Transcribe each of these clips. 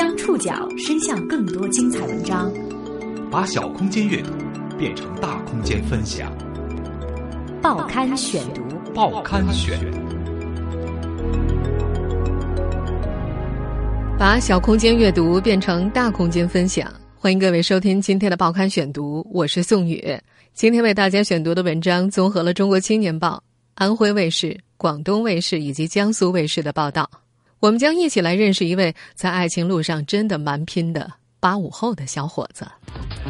将触角伸向更多精彩文章，把小空间阅读变成大空间分享。报刊选读，报刊选，把小空间阅读变成大空间分享。欢迎各位收听今天的报刊选读，我是宋宇。今天为大家选读的文章综合了《中国青年报》、安徽卫视、广东卫视以及江苏卫视的报道。我们将一起来认识一位在爱情路上真的蛮拼的八五后的小伙子。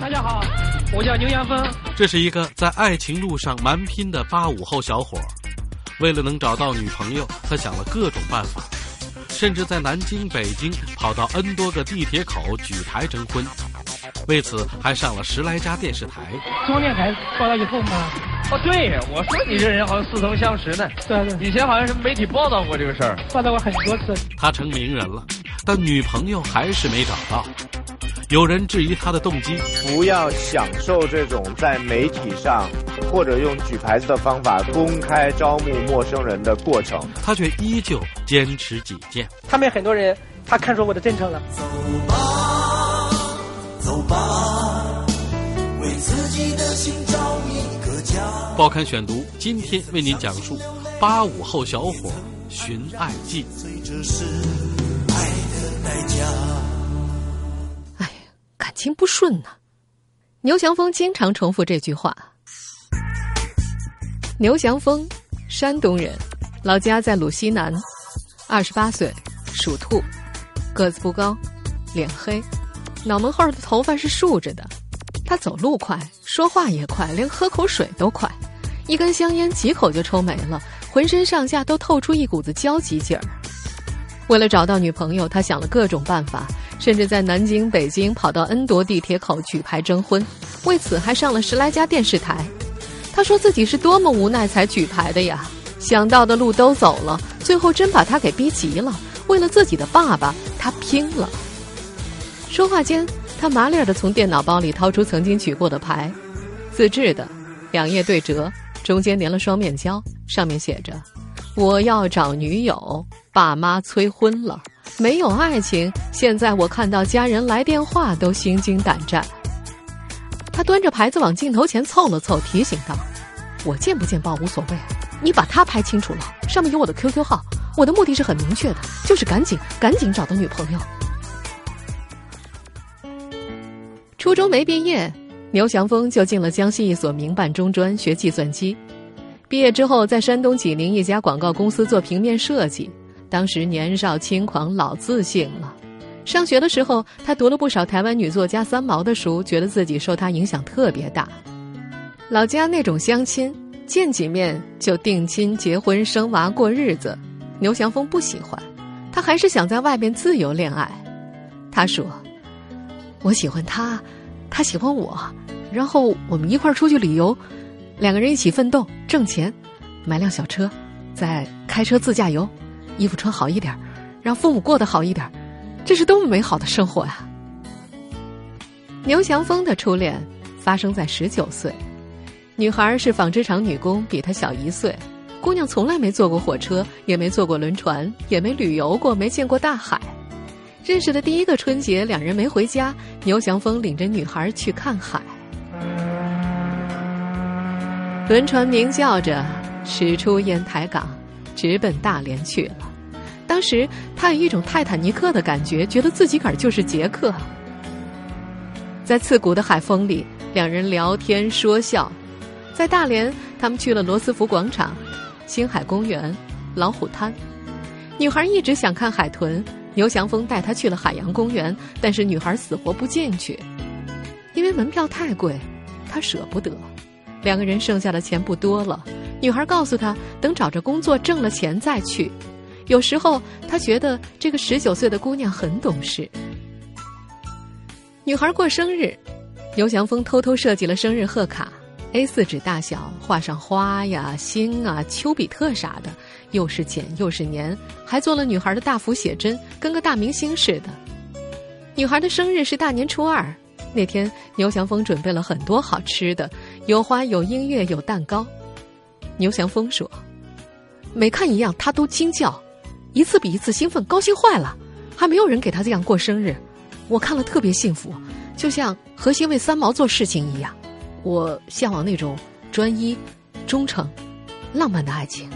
大家好，我叫牛阳峰。这是一个在爱情路上蛮拼的八五后小伙，为了能找到女朋友，他想了各种办法，甚至在南京、北京跑到 N 多个地铁口举牌征婚。为此，还上了十来家电视台。中央电台报道以后吗？哦，对，我说你这人好像似曾相识呢。对对，以前好像是媒体报道过这个事儿，报道过很多次。他成名人了，但女朋友还是没找到。有人质疑他的动机，不要享受这种在媒体上或者用举牌子的方法公开招募陌生人的过程。他却依旧坚持己见。他们很多人，他看出我的真诚了。走吧，走吧，为自己的心。报刊选读，今天为您讲述八五后小伙寻爱记。哎呀。感情不顺呢，牛祥峰经常重复这句话。牛祥峰，山东人，老家在鲁西南，二十八岁，属兔，个子不高，脸黑，脑门后的头发是竖着的。他走路快，说话也快，连喝口水都快。一根香烟几口就抽没了，浑身上下都透出一股子焦急劲儿。为了找到女朋友，他想了各种办法。甚至在南京、北京跑到 N 多地铁口举牌征婚，为此还上了十来家电视台。他说自己是多么无奈才举牌的呀！想到的路都走了，最后真把他给逼急了。为了自己的爸爸，他拼了。说话间，他麻利儿的从电脑包里掏出曾经举过的牌，自制的，两页对折，中间连了双面胶，上面写着：“我要找女友，爸妈催婚了。”没有爱情，现在我看到家人来电话都心惊胆战。他端着牌子往镜头前凑了凑，提醒道：“我见不见报无所谓，你把他拍清楚了，上面有我的 QQ 号。我的目的是很明确的，就是赶紧赶紧找到女朋友。”初中没毕业，牛祥峰就进了江西一所民办中专学计算机。毕业之后，在山东济宁一家广告公司做平面设计。当时年少轻狂，老自信了。上学的时候，他读了不少台湾女作家三毛的书，觉得自己受她影响特别大。老家那种相亲，见几面就定亲、结婚、生娃、过日子，牛祥峰不喜欢。他还是想在外面自由恋爱。他说：“我喜欢他，他喜欢我，然后我们一块儿出去旅游，两个人一起奋斗挣钱，买辆小车，再开车自驾游。”衣服穿好一点，让父母过得好一点，这是多么美好的生活呀！牛祥峰的初恋发生在十九岁，女孩是纺织厂女工，比他小一岁。姑娘从来没坐过火车，也没坐过轮船，也没旅游过，没见过大海。认识的第一个春节，两人没回家，牛祥峰领着女孩去看海。轮船鸣叫着驶出烟台港，直奔大连去了。当时他有一种泰坦尼克的感觉，觉得自己个儿就是杰克。在刺骨的海风里，两人聊天说笑。在大连，他们去了罗斯福广场、星海公园、老虎滩。女孩一直想看海豚，牛祥峰带她去了海洋公园，但是女孩死活不进去，因为门票太贵，她舍不得。两个人剩下的钱不多了，女孩告诉他，等找着工作挣了钱再去。有时候，他觉得这个十九岁的姑娘很懂事。女孩过生日，牛祥峰偷偷设计了生日贺卡，A 四纸大小，画上花呀、星啊、丘比特啥的，又是剪又是粘，还做了女孩的大幅写真，跟个大明星似的。女孩的生日是大年初二，那天牛祥峰准备了很多好吃的，有花、有音乐、有蛋糕。牛祥峰说：“每看一样，他都惊叫。”一次比一次兴奋，高兴坏了，还没有人给他这样过生日，我看了特别幸福，就像何心为三毛做事情一样。我向往那种专一、忠诚、浪漫的爱情。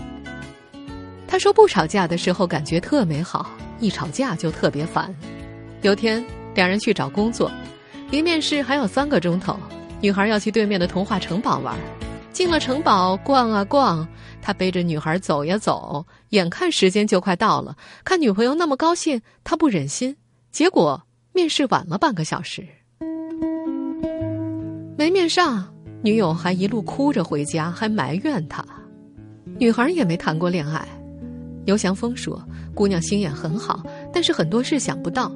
他说不吵架的时候感觉特美好，一吵架就特别烦。有天两人去找工作，离面试还有三个钟头，女孩要去对面的童话城堡玩。进了城堡，逛啊逛，他背着女孩走呀走，眼看时间就快到了，看女朋友那么高兴，他不忍心，结果面试晚了半个小时，没面上，女友还一路哭着回家，还埋怨他。女孩也没谈过恋爱，牛祥峰说，姑娘心眼很好，但是很多事想不到，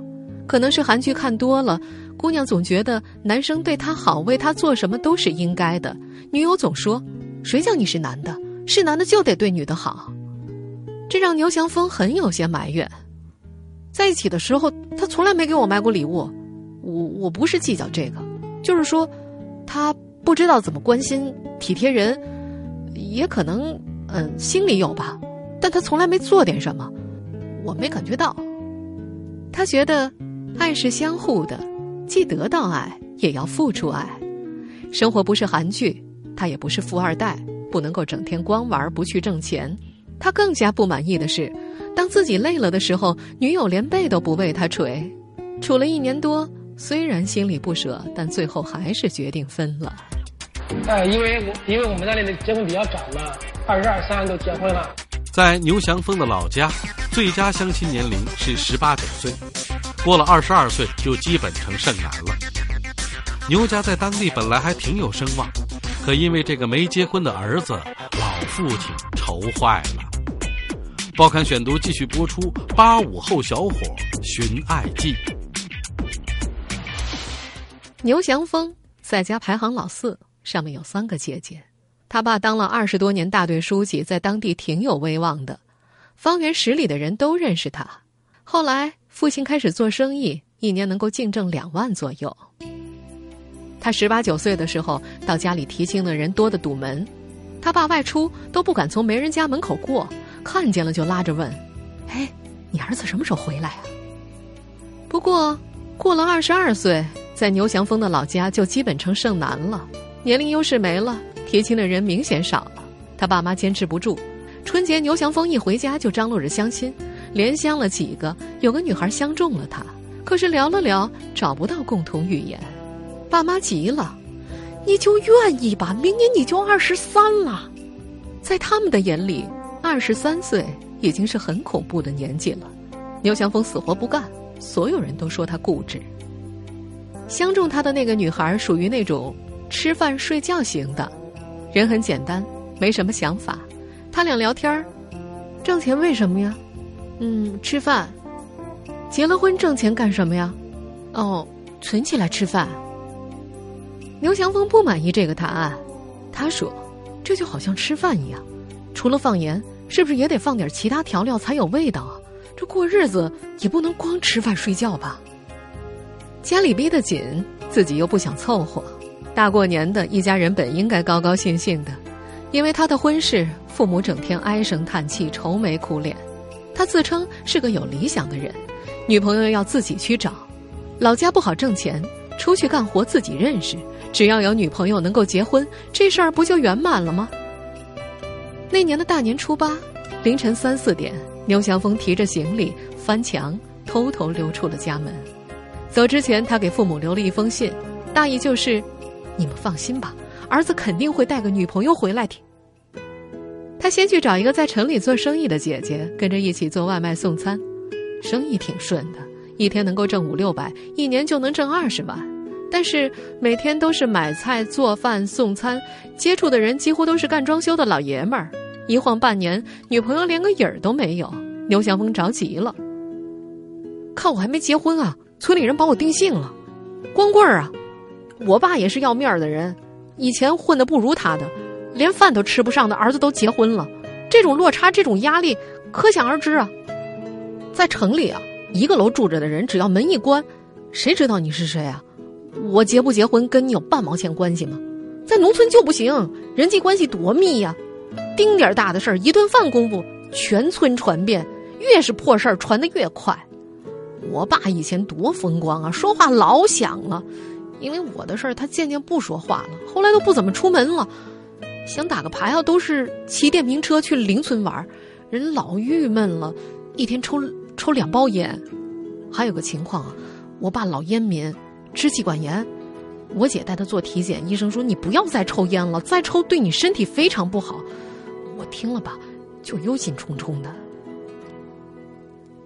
可能是韩剧看多了。姑娘总觉得男生对她好，为她做什么都是应该的。女友总说：“谁叫你是男的？是男的就得对女的好。”这让牛祥峰很有些埋怨。在一起的时候，他从来没给我买过礼物。我我不是计较这个，就是说，他不知道怎么关心体贴人，也可能嗯心里有吧，但他从来没做点什么，我没感觉到。他觉得爱是相互的。既得到爱，也要付出爱。生活不是韩剧，他也不是富二代，不能够整天光玩不去挣钱。他更加不满意的是，当自己累了的时候，女友连背都不为他捶。处了一年多，虽然心里不舍，但最后还是决定分了。哎，因为我因为我们那里的结婚比较早嘛，二十二三都结婚了。在牛祥峰的老家，最佳相亲年龄是十八九岁。过了二十二岁，就基本成剩男了。牛家在当地本来还挺有声望，可因为这个没结婚的儿子，老父亲愁坏了。报刊选读继续播出：八五后小伙寻爱记。牛祥峰在家排行老四，上面有三个姐姐。他爸当了二十多年大队书记，在当地挺有威望的，方圆十里的人都认识他。后来。父亲开始做生意，一年能够净挣两万左右。他十八九岁的时候，到家里提亲的人多的堵门，他爸外出都不敢从媒人家门口过，看见了就拉着问：“哎，你儿子什么时候回来啊？”不过过了二十二岁，在牛祥峰的老家就基本成剩男了，年龄优势没了，提亲的人明显少了。他爸妈坚持不住，春节牛祥峰一回家就张罗着相亲。连相了几个，有个女孩相中了他，可是聊了聊，找不到共同语言，爸妈急了，你就愿意吧，明年你就二十三了，在他们的眼里，二十三岁已经是很恐怖的年纪了。牛祥峰死活不干，所有人都说他固执。相中他的那个女孩属于那种吃饭睡觉型的，人很简单，没什么想法。他俩聊天儿挣钱为什么呀？嗯，吃饭。结了婚挣钱干什么呀？哦，存起来吃饭。牛祥峰不满意这个答案，他说：“这就好像吃饭一样，除了放盐，是不是也得放点其他调料才有味道啊？这过日子也不能光吃饭睡觉吧？”家里逼得紧，自己又不想凑合，大过年的一家人本应该高高兴兴的，因为他的婚事，父母整天唉声叹气，愁眉苦脸。他自称是个有理想的人，女朋友要自己去找，老家不好挣钱，出去干活自己认识，只要有女朋友能够结婚，这事儿不就圆满了吗？那年的大年初八，凌晨三四点，牛祥峰提着行李翻墙，偷偷溜出了家门。走之前，他给父母留了一封信，大意就是：你们放心吧，儿子肯定会带个女朋友回来的。他先去找一个在城里做生意的姐姐，跟着一起做外卖送餐，生意挺顺的，一天能够挣五六百，一年就能挣二十万。但是每天都是买菜、做饭、送餐，接触的人几乎都是干装修的老爷们儿。一晃半年，女朋友连个影儿都没有。牛祥峰着急了，看我还没结婚啊，村里人把我定性了，光棍儿啊！我爸也是要面儿的人，以前混的不如他的。连饭都吃不上的儿子都结婚了，这种落差，这种压力，可想而知啊。在城里啊，一个楼住着的人，只要门一关，谁知道你是谁啊？我结不结婚跟你有半毛钱关系吗？在农村就不行，人际关系多密呀，丁点儿大的事儿，一顿饭功夫，全村传遍，越是破事儿传的越快。我爸以前多风光啊，说话老响了。因为我的事儿，他渐渐不说话了，后来都不怎么出门了。想打个牌啊，都是骑电瓶车去邻村玩，人老郁闷了，一天抽抽两包烟。还有个情况啊，我爸老烟民，支气管炎。我姐带他做体检，医生说你不要再抽烟了，再抽对你身体非常不好。我听了吧，就忧心忡忡的。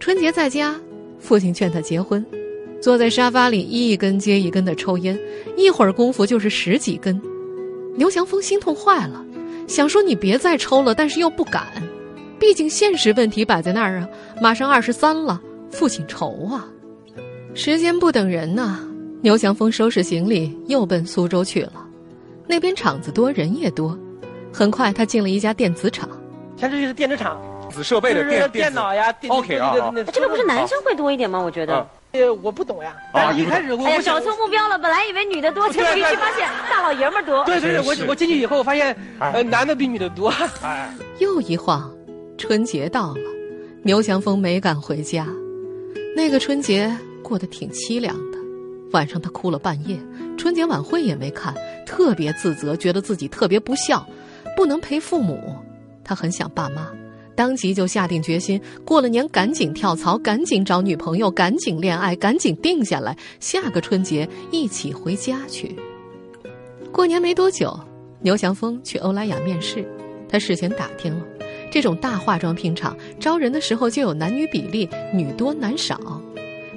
春节在家，父亲劝他结婚。坐在沙发里一根接一根的抽烟，一会儿功夫就是十几根。牛祥峰心痛坏了，想说你别再抽了，但是又不敢，毕竟现实问题摆在那儿啊。马上二十三了，父亲愁啊。时间不等人呐，牛祥峰收拾行李又奔苏州去了。那边厂子多，人也多。很快，他进了一家电子厂。像这就是电子厂，子设备的电电脑呀，OK 啊。这个不是男生会多一点吗？我觉得。呃，我不懂呀。啊，一开始我找错目标了。本来以为女的多，结果一去发现大老爷们多。对对对，我我进去以后发现，呃，男的比女的多。哎，又一晃，春节到了，牛祥峰没敢回家。那个春节过得挺凄凉的，晚上他哭了半夜，春节晚会也没看，特别自责，觉得自己特别不孝，不能陪父母。他很想爸妈。当即就下定决心，过了年赶紧跳槽，赶紧找女朋友，赶紧恋爱，赶紧定下来，下个春节一起回家去。过年没多久，牛祥峰去欧莱雅面试，他事先打听了，这种大化妆品厂招人的时候就有男女比例，女多男少。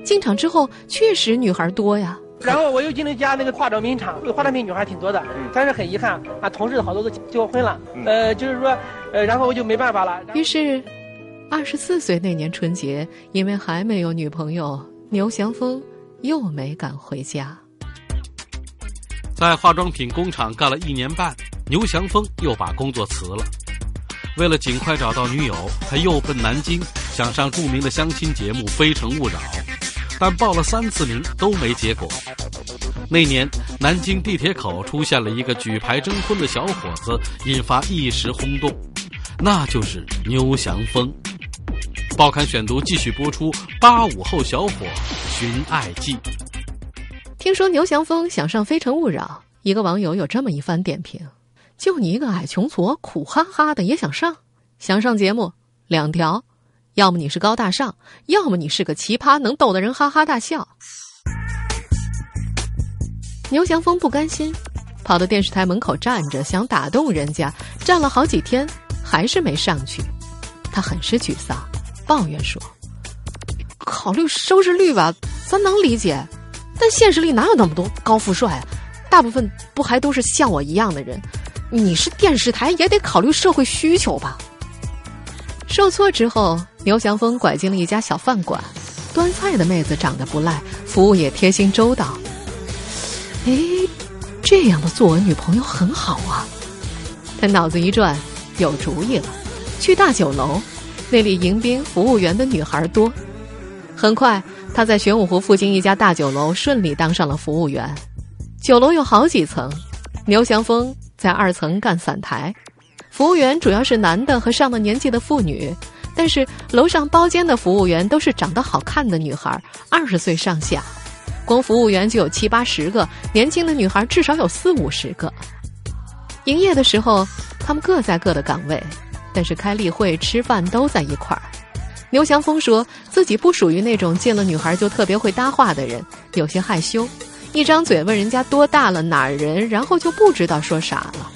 进厂之后，确实女孩多呀。然后我又进了一家那个化妆品厂，化妆品女孩挺多的，但是很遗憾，啊，同事好多都结过婚了，呃，就是说，呃，然后我就没办法了。于是，二十四岁那年春节，因为还没有女朋友，牛祥峰又没敢回家。在化妆品工厂干了一年半，牛祥峰又把工作辞了。为了尽快找到女友，他又奔南京，想上著名的相亲节目《非诚勿扰》。但报了三次名都没结果。那年，南京地铁口出现了一个举牌征婚的小伙子，引发一时轰动，那就是牛祥峰。报刊选读继续播出：八五后小伙寻爱记。听说牛祥峰想上《非诚勿扰》，一个网友有这么一番点评：就你一个矮穷矬，苦哈哈的也想上？想上节目，两条。要么你是高大上，要么你是个奇葩，能逗得人哈哈大笑。牛祥峰不甘心，跑到电视台门口站着，想打动人家，站了好几天，还是没上去。他很是沮丧，抱怨说：“考虑收视率吧，咱能理解，但现实里哪有那么多高富帅？大部分不还都是像我一样的人？你是电视台，也得考虑社会需求吧。”受挫之后。牛祥峰拐进了一家小饭馆，端菜的妹子长得不赖，服务也贴心周到。哎，这样的做我女朋友很好啊！他脑子一转，有主意了，去大酒楼，那里迎宾服务员的女孩多。很快，他在玄武湖附近一家大酒楼顺利当上了服务员。酒楼有好几层，牛祥峰在二层干散台，服务员主要是男的和上了年纪的妇女。但是楼上包间的服务员都是长得好看的女孩，二十岁上下，光服务员就有七八十个，年轻的女孩至少有四五十个。营业的时候，他们各在各的岗位，但是开例会、吃饭都在一块儿。牛祥峰说自己不属于那种见了女孩就特别会搭话的人，有些害羞，一张嘴问人家多大了、哪儿人，然后就不知道说啥了。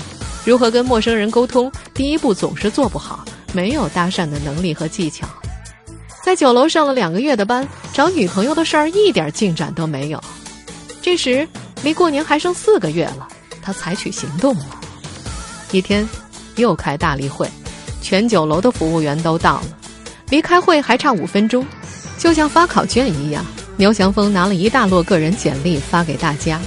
如何跟陌生人沟通，第一步总是做不好。没有搭讪的能力和技巧，在酒楼上了两个月的班，找女朋友的事儿一点进展都没有。这时离过年还剩四个月了，他采取行动了。一天，又开大例会，全酒楼的服务员都到了，离开会还差五分钟，就像发考卷一样。牛祥峰拿了一大摞个人简历发给大家，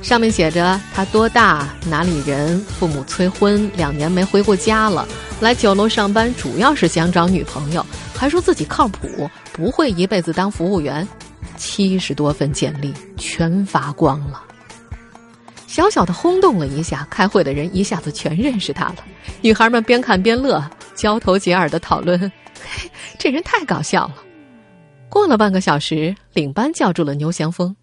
上面写着他多大、哪里人、父母催婚、两年没回过家了。来酒楼上班主要是想找女朋友，还说自己靠谱，不会一辈子当服务员。七十多份简历全发光了，小小的轰动了一下，开会的人一下子全认识他了。女孩们边看边乐，交头接耳的讨论：“嘿，这人太搞笑了。”过了半个小时，领班叫住了牛祥峰。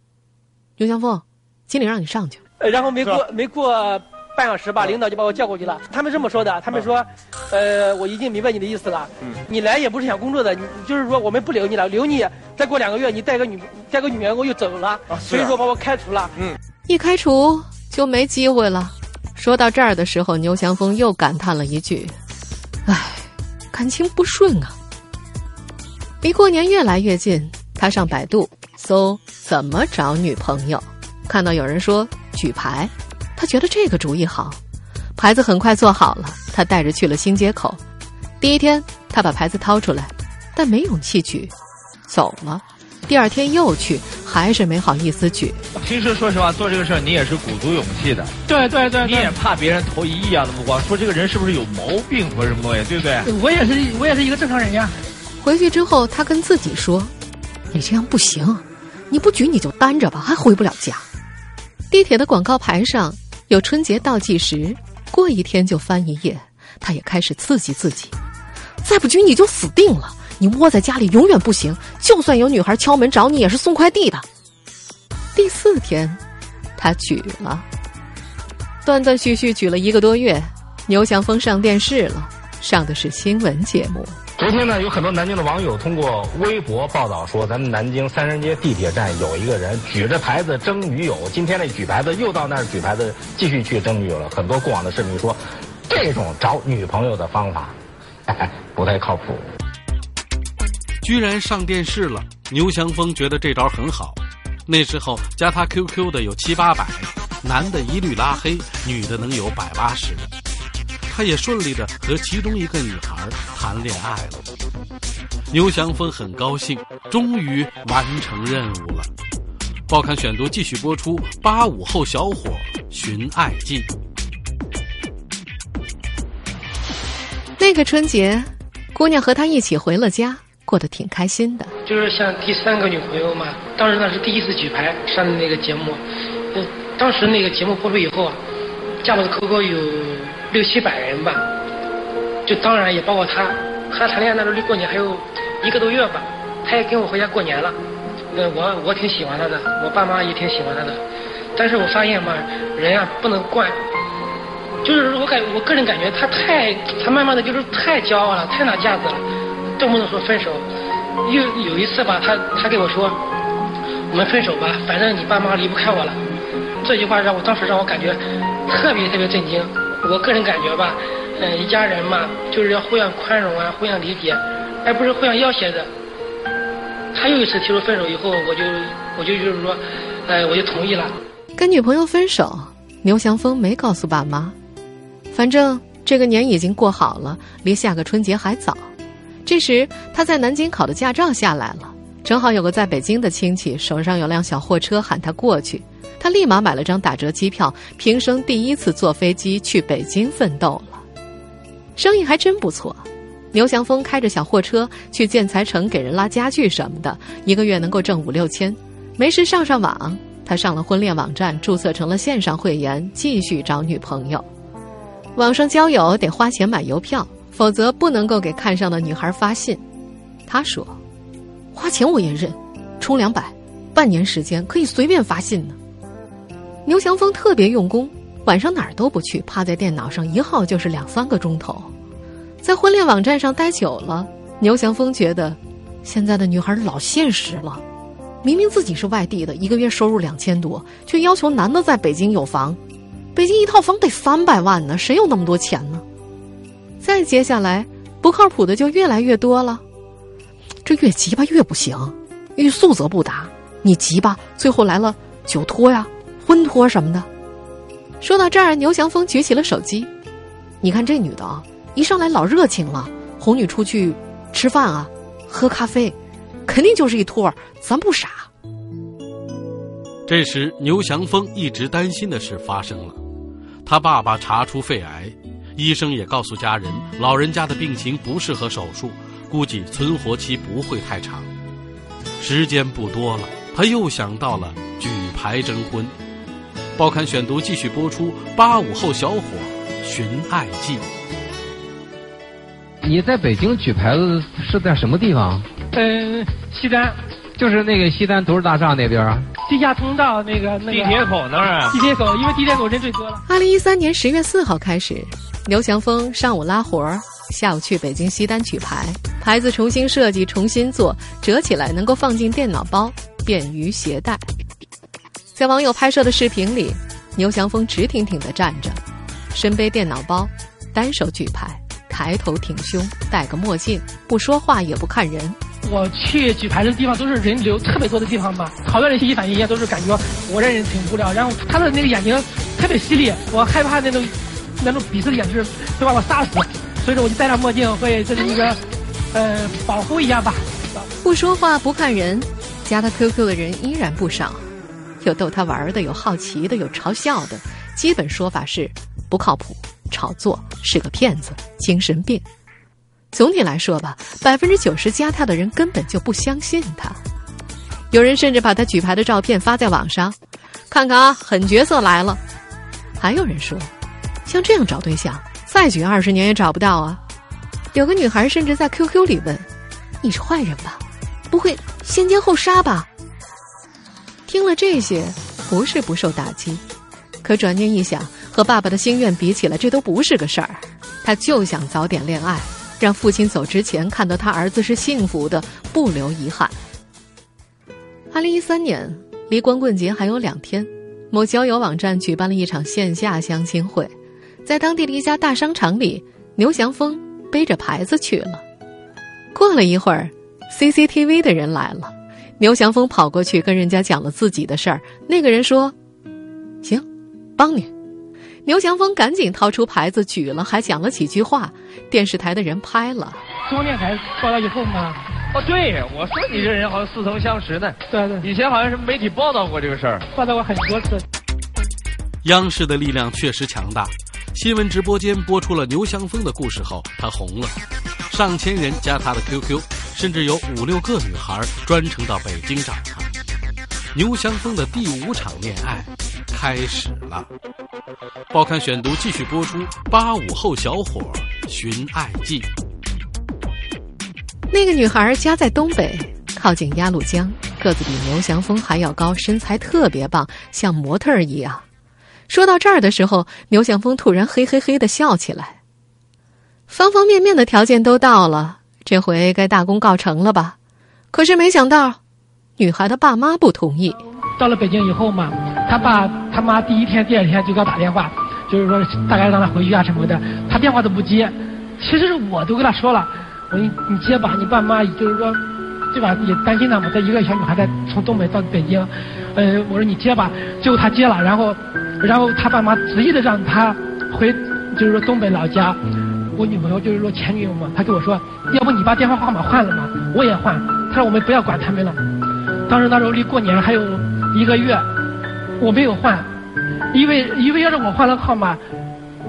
牛祥峰，经理让你上去。呃，然后没过没过半小时吧，领导就把我叫过去了。他们这么说的，他们说，呃，我已经明白你的意思了。嗯。你来也不是想工作的，你就是说我们不留你了，留你再过两个月，你带个女带个女员工又走了，所以说把我开除了。嗯。一开除就没机会了。说到这儿的时候，牛祥峰又感叹了一句：“唉，感情不顺啊。”离过年越来越近，他上百度搜怎么找女朋友，看到有人说举牌，他觉得这个主意好，牌子很快做好了，他带着去了新街口。第一天，他把牌子掏出来，但没勇气举，走了。第二天又去，还是没好意思举。其实说实话，做这个事儿你也是鼓足勇气的。对对对，你也怕别人投以异样的目光，说这个人是不是有毛病或者什么东西，对不对？我也是，我也是一个正常人呀。回去之后，他跟自己说：“你这样不行，你不举你就单着吧，还回不了家。”地铁的广告牌上有春节倒计时，过一天就翻一页。他也开始刺激自己：“再不举你就死定了。”你窝在家里永远不行，就算有女孩敲门找你，也是送快递的。第四天，他举了，断断续续举了一个多月。牛祥峰上电视了，上的是新闻节目。昨天呢，有很多南京的网友通过微博报道说，咱们南京三人街地铁站有一个人举着牌子争女友。今天呢，举牌子又到那儿举牌子，继续去争女友了。很多过往的市民说，这种找女朋友的方法 不太靠谱。居然上电视了，牛祥峰觉得这招很好。那时候加他 QQ 的有七八百，男的一律拉黑，女的能有百八十。他也顺利的和其中一个女孩谈恋爱了。牛祥峰很高兴，终于完成任务了。报刊选读继续播出：八五后小伙寻爱记。那个春节，姑娘和他一起回了家。过得挺开心的，就是像第三个女朋友嘛。当时那是第一次举牌上的那个节目，呃，当时那个节目播出以后啊，加我的 QQ 有六七百人吧，就当然也包括他，和他谈恋爱那时候离过年还有一个多月吧，他也跟我回家过年了。呃，我我挺喜欢他的，我爸妈也挺喜欢他的，但是我发现嘛，人啊不能惯，就是我感我个人感觉他太，他慢慢的就是太骄傲了，太拿架子了。动不动说分手，又有一次吧，他他跟我说，我们分手吧，反正你爸妈离不开我了。这句话让我当时让我感觉特别特别震惊。我个人感觉吧，嗯，一家人嘛，就是要互相宽容啊，互相理解，而不是互相要挟的。他又一次提出分手以后，我就我就就是说，呃，我就同意了。跟女朋友分手，牛祥峰没告诉爸妈，反正这个年已经过好了，离下个春节还早。这时，他在南京考的驾照下来了，正好有个在北京的亲戚手上有辆小货车，喊他过去。他立马买了张打折机票，平生第一次坐飞机去北京奋斗了。生意还真不错，牛祥峰开着小货车去建材城给人拉家具什么的，一个月能够挣五六千。没事上上网，他上了婚恋网站，注册成了线上会员，继续找女朋友。网上交友得花钱买邮票。否则不能够给看上的女孩发信。他说：“花钱我也认，充两百，半年时间可以随便发信呢。”牛祥峰特别用功，晚上哪儿都不去，趴在电脑上一耗就是两三个钟头。在婚恋网站上待久了，牛祥峰觉得现在的女孩老现实了。明明自己是外地的，一个月收入两千多，却要求男的在北京有房。北京一套房得三百万呢，谁有那么多钱呢？再接下来，不靠谱的就越来越多了。这越急吧越不行，欲速则不达。你急吧，最后来了酒托呀、婚托什么的。说到这儿，牛祥峰举起了手机。你看这女的啊，一上来老热情了，哄你出去吃饭啊、喝咖啡，肯定就是一托儿。咱不傻。这时，牛祥峰一直担心的事发生了，他爸爸查出肺癌。医生也告诉家人，老人家的病情不适合手术，估计存活期不会太长。时间不多了，他又想到了举牌征婚。报刊选读继续播出：八五后小伙寻爱记。你在北京举牌子是在什么地方？嗯，西单，就是那个西单图书大厦那边啊。地下通道那个那个地铁口那儿啊。地铁口，因为地铁口人最多了。二零一三年十月四号开始，牛强峰上午拉活儿，下午去北京西单取牌，牌子重新设计、重新做，折起来能够放进电脑包，便于携带。在网友拍摄的视频里，牛祥峰直挺挺的站着，身背电脑包，单手举牌，抬头挺胸，戴个墨镜，不说话也不看人。我去举牌的地方都是人流特别多的地方吧，好多人信息反应也都是感觉我这人挺无聊。然后他的那个眼睛特别犀利，我害怕那种那种鄙视的眼神会把我杀死，所以说我就戴上墨镜，会这是一个呃保护一下吧。不说话不看人，加他 QQ 的人依然不少，有逗他玩的，有好奇的，有嘲笑的，基本说法是不靠谱、炒作，是个骗子、精神病。总体来说吧，百分之九十加他的人根本就不相信他。有人甚至把他举牌的照片发在网上，看看啊，狠角色来了。还有人说，像这样找对象，再举二十年也找不到啊。有个女孩甚至在 QQ 里问：“你是坏人吧？不会先奸后杀吧？”听了这些，不是不受打击，可转念一想，和爸爸的心愿比起来，这都不是个事儿。他就想早点恋爱。让父亲走之前看到他儿子是幸福的，不留遗憾。二零一三年离光棍节还有两天，某交友网站举办了一场线下相亲会，在当地的一家大商场里，牛祥峰背着牌子去了。过了一会儿，CCTV 的人来了，牛祥峰跑过去跟人家讲了自己的事儿。那个人说：“行，帮你。”牛祥峰赶紧掏出牌子举了，还讲了几句话。电视台的人拍了。中央电台报道以后吗，哦，对，我说你这人好像似曾相识呢。对对，以前好像是媒体报道过这个事儿，报道过很多次。央视的力量确实强大。新闻直播间播出了牛祥峰的故事后，他红了，上千人加他的 QQ，甚至有五六个女孩专程到北京找他。牛祥峰的第五场恋爱开始了。报刊选读继续播出：八五后小伙寻爱记。那个女孩家在东北，靠近鸭绿江，个子比牛祥峰还要高，身材特别棒，像模特一样。说到这儿的时候，牛祥峰突然嘿嘿嘿的笑起来。方方面面的条件都到了，这回该大功告成了吧？可是没想到。女孩的爸妈不同意。到了北京以后嘛，他爸他妈第一天、第二天就给我打电话，就是说大概让他回去啊什么的，他电话都不接。其实我都跟他说了，我说你接吧，你爸妈就是说，对吧？也担心他嘛。他一个小女孩在从东北到北京，呃，我说你接吧。最后他接了，然后然后他爸妈执意的让他回，就是说东北老家。我女朋友就是说前女友嘛，他跟我说，要不你把电话号码换了嘛，我也换。她说我们不要管他们了。当时那时候离过年还有一个月，我没有换，因为因为要是我换了号码，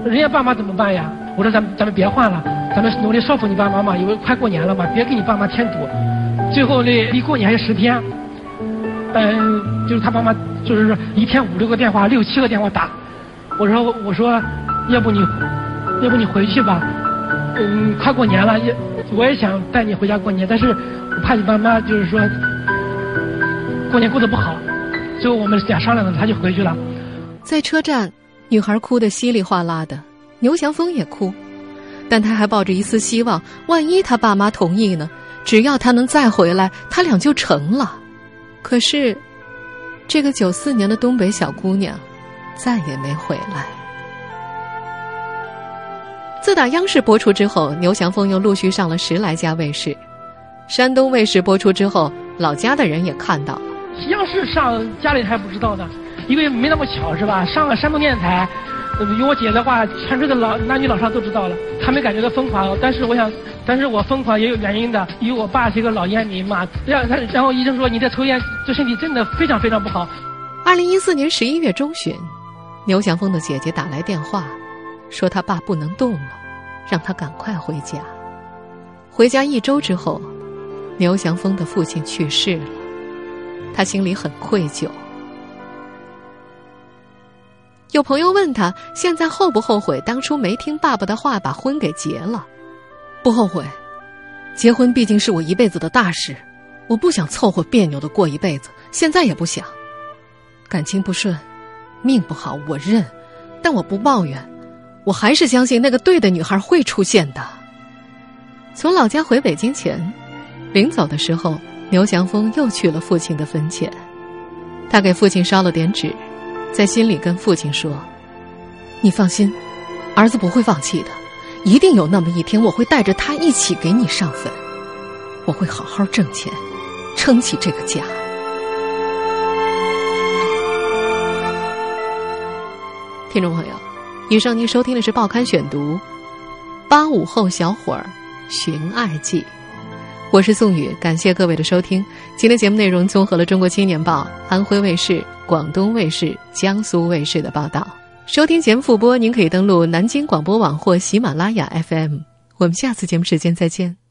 人家爸妈怎么办呀？我说咱咱们别换了，咱们努力说服你爸妈嘛，因为快过年了嘛，别给你爸妈添堵。最后呢，离过年还有十天，嗯，就是他爸妈就是一天五六个电话，六七个电话打。我说我说，要不你要不你回去吧，嗯，快过年了，也我也想带你回家过年，但是我怕你爸妈就是说。过年过得不好，最后我们俩商量了，他就回去了。在车站，女孩哭得稀里哗啦的，牛祥峰也哭，但他还抱着一丝希望，万一他爸妈同意呢？只要他能再回来，他俩就成了。可是，这个九四年的东北小姑娘，再也没回来。自打央视播出之后，牛祥峰又陆续上了十来家卫视，山东卫视播出之后，老家的人也看到了。央视上家里还不知道呢，因为没那么巧是吧？上了山东电视台，用我姐的话，全村的老男女老少都知道了，他们感觉到疯狂。但是我想，但是我疯狂也有原因的，因为我爸是一个老烟民嘛。让他然后医生说你这抽烟对身体真的非常非常不好。二零一四年十一月中旬，牛祥峰的姐姐打来电话，说他爸不能动了，让他赶快回家。回家一周之后，牛祥峰的父亲去世了。他心里很愧疚。有朋友问他，现在后不后悔当初没听爸爸的话把婚给结了？不后悔。结婚毕竟是我一辈子的大事，我不想凑合别扭的过一辈子，现在也不想。感情不顺，命不好，我认，但我不抱怨，我还是相信那个对的女孩会出现的。从老家回北京前，临走的时候，牛祥峰又去了父亲的坟前，他给父亲烧了点纸，在心里跟父亲说：“你放心，儿子不会放弃的，一定有那么一天，我会带着他一起给你上坟，我会好好挣钱，撑起这个家。”听众朋友，以上您收听的是《报刊选读》，八五后小伙儿寻爱记，我是宋宇，感谢各位的收听。今天节目内容综合了中国青年报、安徽卫视、广东卫视、江苏卫视的报道。收听节目复播，您可以登录南京广播网或喜马拉雅 FM。我们下次节目时间再见。